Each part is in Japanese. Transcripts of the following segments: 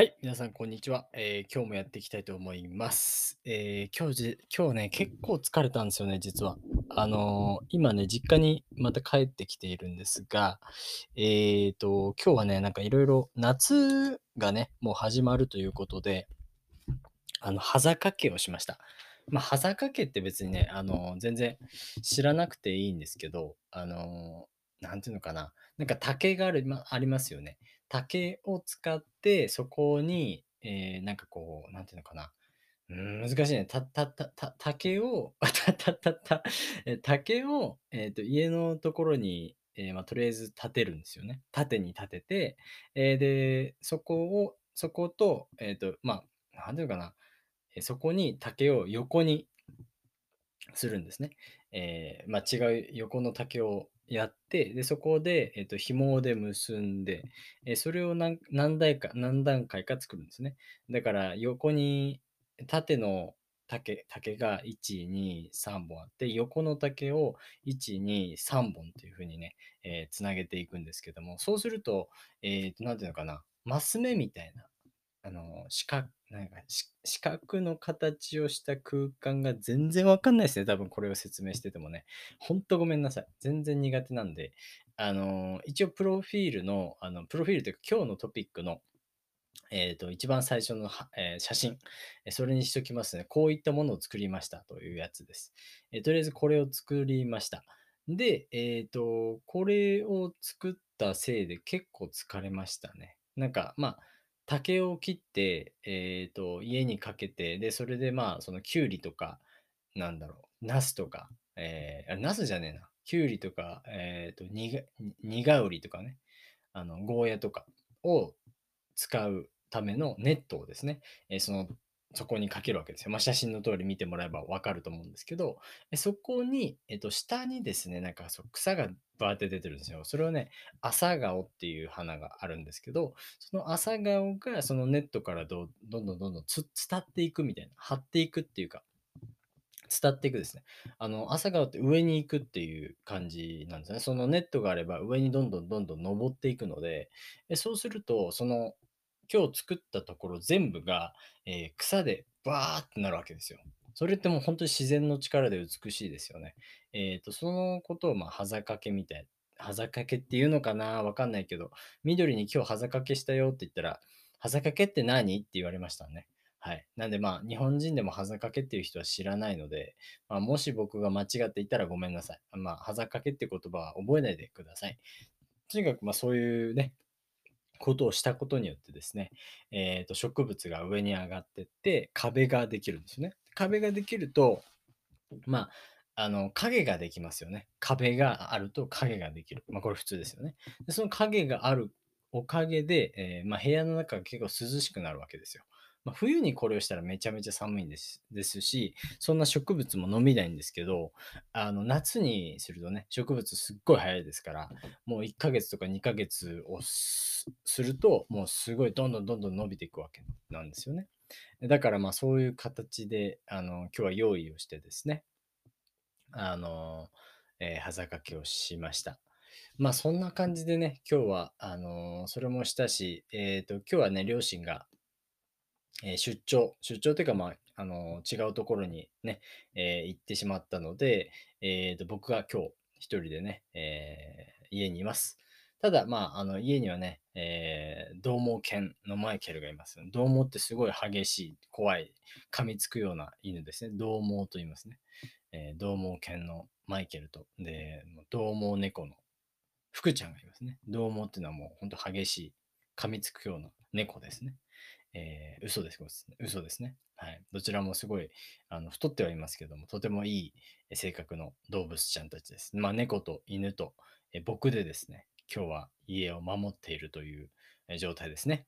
はい、皆さんこんにちは。えー今日もやっていきたいと思います。えー今日じ、今日ね、結構疲れたんですよね、実は。あのー今ね、実家にまた帰ってきているんですが、えーと、今日はね、なんかいろいろ夏がね、もう始まるということで、あの、はざかけをしました。まあ、はざかけって別にね、あのー全然知らなくていいんですけど、あのーなんていうのかな。なんか竹がある、ま、ありますよね。竹を使って、そこに、えーなんかこう、なんていうのかな。うん、難しいね。た、た、た、た、竹を、た、た、た、た、え竹を、えっと、家のところに、えーまあ、とりあえず立てるんですよね。縦に立てて、えーで、そこを、そこと、えっと、まあ、なんていうかな。えそこに竹を横にするんですね。えーまあ、違う横の竹をやって、で、そこで、えっと、紐で結んで、えーそれを何何台か、何段階か作るんですね。だから、横に、縦の竹、竹が1、2、3本あって、横の竹を1、2、3本というふうにね、えーつなげていくんですけども、そうすると、えっと、なんていうのかな、マス目みたいな、あの、四角、なんか四角の形をした空間が全然わかんないですね。多分これを説明しててもね。ほんとごめんなさい。全然苦手なんで。あの、一応プロフィールの、あの、プロフィールというか今日のトピックの、えっ、と、一番最初の、えー写真、それにしときますね。こういったものを作りましたというやつです。えーとりあえずこれを作りました。で、えっ、と、これを作ったせいで結構疲れましたね。なんか、まあ、竹を切って、えっ、と、家にかけて、で、それでまあ、その、きゅうりとか、なんだろう、ナスとか、えー、あ、ナスじゃねえな。きゅうりとか、えっ、と、にが、にがうりとかね、あの、ゴーヤとかを使うためのネットをですね、えーその、そこにかけるわけですよ。まあ、写真の通り見てもらえばわかると思うんですけど、そこに、えっと、下にですね、なんかそう草がバーって出てるんですよ。それをね、朝顔っていう花があるんですけど、その朝顔がそのネットからどどんどんどんどんつ伝っていくみたいな、張っていくっていうか、伝っていくですね。あの、朝顔って上に行くっていう感じなんですね。そのネットがあれば上にどんどんどんどん登っていくので、えそうすると、その、今日作ったところ全部が、えー草でバーってなるわけですよ。それってもう本当に自然の力で美しいですよね。えっと、そのことを、まあ、はざかけみたい。はざかけっていうのかなわかんないけど、緑に今日はざかけしたよって言ったら、はざかけって何？って言われましたね。はい。なんでまあ、日本人でもはざかけっていう人は知らないので、まあ、もし僕が間違っていたらごめんなさい。まあ、はざかけって言葉は覚えないでください。とにかく、まあ、そういうね、ことをしたことによってですね、えーと、植物が上に上がってって、壁ができるんですね。壁ができると、まあ、あの、影ができますよね。壁があると影ができる。まあ、これ普通ですよね。でその影があるおかげで、えーまあ、部屋の中が結構涼しくなるわけですよ。まあ、冬にこれをしたらめちゃめちゃ寒いんですですし、そんな植物も伸びないんですけど、あの夏にするとね、植物すっごい早いですから、もう1ヶ月とか2ヶ月をすすると、もうすごいどんどんどんどん伸びていくわけなんですよね。だからまあそういう形で、あの、今日は用意をしてですね、あの、えー、はざかけをしました。まあそんな感じでね、今日は、あのそれもしたし、えっ、と、今日はね、両親が、えー出張、出張というか、まあ、あの違うところにね、えー行ってしまったので、えーと、僕が今日一人でね、え家にいます。ただ、まあ、あの、家にはね、えー、獰猛犬のマイケルがいます。獰猛ってすごい激しい、怖い、噛みつくような犬ですね。獰猛と言いますね。えー、獰猛犬のマイケルと、で、もう猛猫の福ちゃんがいますね。獰猛っていうのはもう本当激しい、噛みつくような猫ですね。えー嘘です。嘘ですね。はい。どちらもすごい、あの、太ってはいますけども、とてもいい性格の動物ちゃんたちです。まあ、猫と犬と、え僕でですね、今日は家を守っているという状態ですね。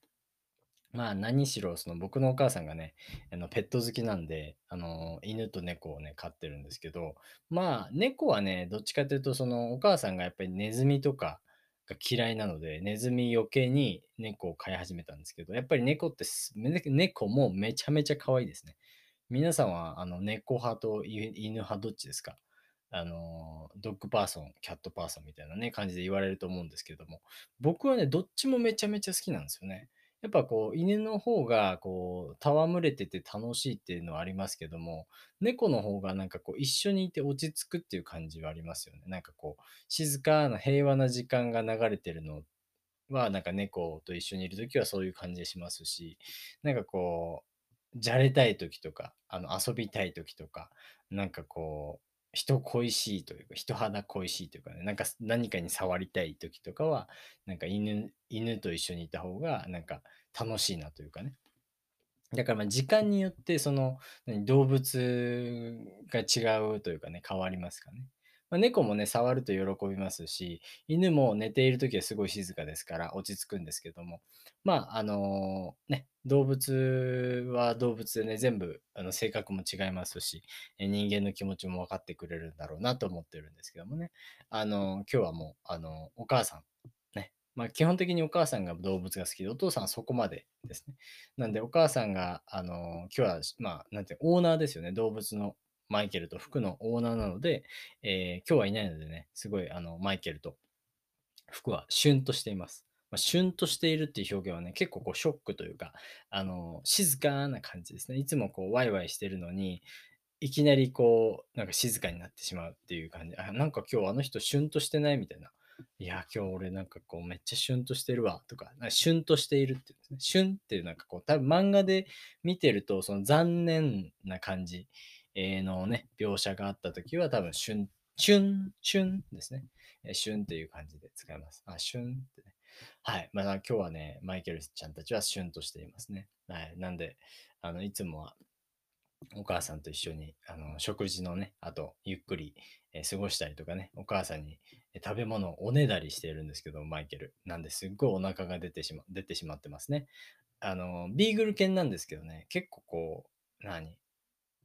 まあ、何しろ、その僕のお母さんがね、あのペット好きなんで、あの、犬と猫をね、飼ってるんですけど、まあ、猫はね、どっちかというと、そのお母さんがやっぱりネズミとかが嫌いなので、ネズミ余計に猫を飼い始めたんですけど、やっぱり猫って、猫もめちゃめちゃ可愛いですね。皆さんは、あの、猫派と犬派どっちですか？あの、 dog person、cat person みたいなね、感じで言われると思うんですけども、僕はね、どっちもめちゃめちゃ好きなんですよね。やっぱこう、犬の方がこう、戯れてて楽しいっていうのはありますけども、猫の方がなんかこう、一緒にいて落ち着くっていう感じはありますよね。なんかこう、静かな平和な時間が流れてるのは、なんか猫と一緒にいるときはそういう感じがしますし、なんかこう、じゃれたいときとか、あの遊びたいときとか、なんかこう、人恋しいというか、人肌恋しいというかね、なんか何かに触りたい時とかは、なんか犬、犬と一緒にいた方が、なんか楽しいなというかね。だからまあ時間によってその動物が違うというかね、変わりますかね。まあ、猫もね、触ると喜びますし、犬も寝ているときはすごい静かですから落ち着くんですけども、まあ、あのね、動物は動物でね、全部あの性格も違いますし、人間の気持ちも分かってくれるんだろうなと思ってるんですけどもね。あの今日はもう、あのお母さん、ね、まあ、基本的にお母さんが動物が好きで、お父さんはそこまでですね。なんで、お母さんが、あの今日は、まあ、なんて、オーナーですよね。動物のマイケルと服のオーナーなので、えー、今日はいないのでね、すごいあのマイケルと服はシュンとしています。まあ、シュンとしているっていう表現はね、結構こうショックというか、あの、静かな感じですね。いつもこうワイワイしてるのに、いきなりこう、なんか静かになってしまうっていう感じ。あ、なんか今日あの人シュンとしてないみたいな。いや、今日俺なんかこうめっちゃシュンとしてるわとか、かシュンとしているっていうんですね。シュンっていうなんかこう、多分漫画で見てると、その残念な感じのね、描写があったときは多分、シュン、シュン、シュンですね。シュンっていう感じで使います。あ、シュンってね。はい。まあ今日はね、マイケルちゃんたちはシュンとしていますね。はい。なんで、あの、いつもはお母さんと一緒に、あの、食事のね、あと、ゆっくり、え過ごしたりとかね、お母さんに食べ物をおねだりしているんですけど、マイケル。なんですっごいお腹が出てしま、出てしまってますね。あの、ビーグル犬なんですけどね、結構こう、何？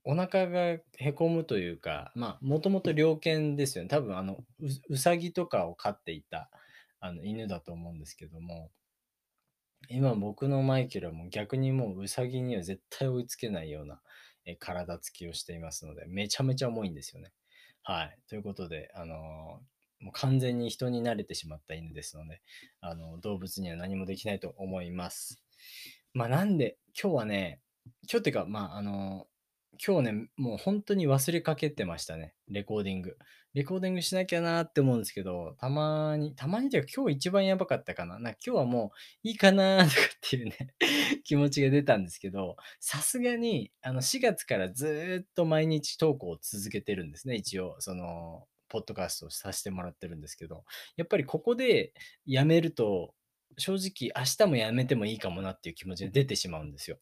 お腹がへこむというか、まあ、もともと猟犬ですよね。多分、あの、ううさぎとかを飼っていたあの犬だと思うんですけども、今僕のマイケルはもう逆にもううさぎには絶対追いつけないようなえ体つきをしていますので、めちゃめちゃ重いんですよね。はい。ということで、あのーもう完全に人に慣れてしまった犬ですので、あの動物には何もできないと思います。まあなんで、今日はね、今日っていうか、まああの今日ね、もう本当に忘れかけてましたね。レコーディング。レコーディングしなきゃなって思うんですけど、たまに、たまにというか今日一番やばかったかな。なんか今日はもういいかなとかっていうね 気持ちが出たんですけど、さすがにあの4月からずっと毎日投稿を続けてるんですね。一応、その、ポッドキャストをさせてもらってるんですけど、やっぱりここでやめると、正直明日もやめてもいいかもなっていう気持ちが出てしまうんですよ。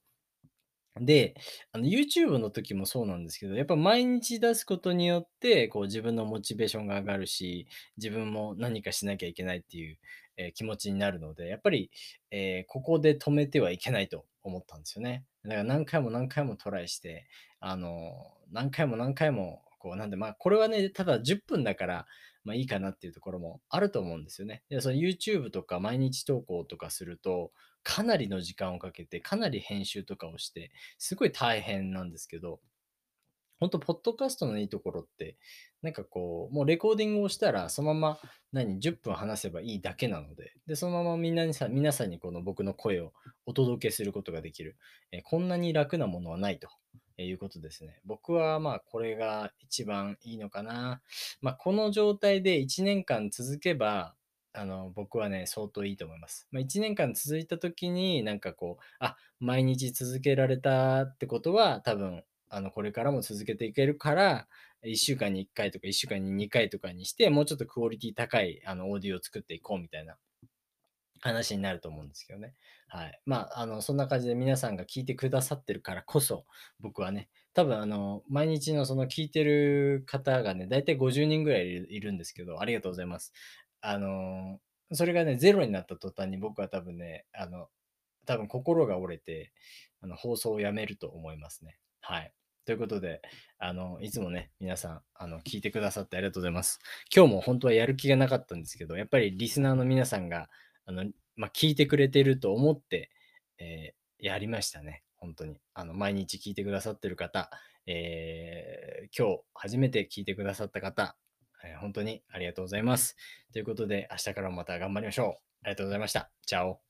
で、あの YouTube の時もそうなんですけど、やっぱ毎日出すことによって、こう自分のモチベーションが上がるし、自分も何かしなきゃいけないっていう、えー気持ちになるので、やっぱり、えーここで止めてはいけないと思ったんですよね。だから何回も何回もトライして、あの、何回も何回も、こう、なんで、まあ、これはね、ただ10分だから、まあいいかなっていうところもあると思うんですよね。で、その YouTube とか毎日投稿とかすると、かなりの時間をかけて、かなり編集とかをして、すごい大変なんですけど、本当ポッドキャストのいいところって、なんかこう、もうレコーディングをしたら、そのまま何、10分話せばいいだけなので、で、そのままみんなにさ、皆さんにこの僕の声をお届けすることができる。えーこんなに楽なものはないとえいうことですね。僕はまあこれが一番いいのかな。まあこの状態で1年間続けば、あの、僕はね、相当いいと思います。まあ、1年間続いた時に、なんかこう、あ、毎日続けられたってことは、多分、あの、これからも続けていけるから、1週間に1回とか1週間に2回とかにして、もうちょっとクオリティ高い、あの、オーディオを作っていこうみたいな話になると思うんですけどね。はい。まあ、あの、そんな感じで皆さんが聞いてくださってるからこそ、僕はね、多分あの、毎日のその聞いてる方がね、だいたい50人ぐらいいるんですけど、ありがとうございます。あの、それがね、ゼロになった途端に僕は多分ね、あの、多分心が折れて、あの、放送をやめると思いますね。はい。ということで、あの、いつもね、皆さん、あの、聞いてくださってありがとうございます。今日も本当はやる気がなかったんですけど、やっぱりリスナーの皆さんが、あの、まあ、聞いてくれてると思って、えーやりましたね。本当に。あの、毎日聞いてくださってる方、えー今日初めて聞いてくださった方、えー本当にありがとうございます。ということで、明日からもまた頑張りましょう。ありがとうございました。チャオ。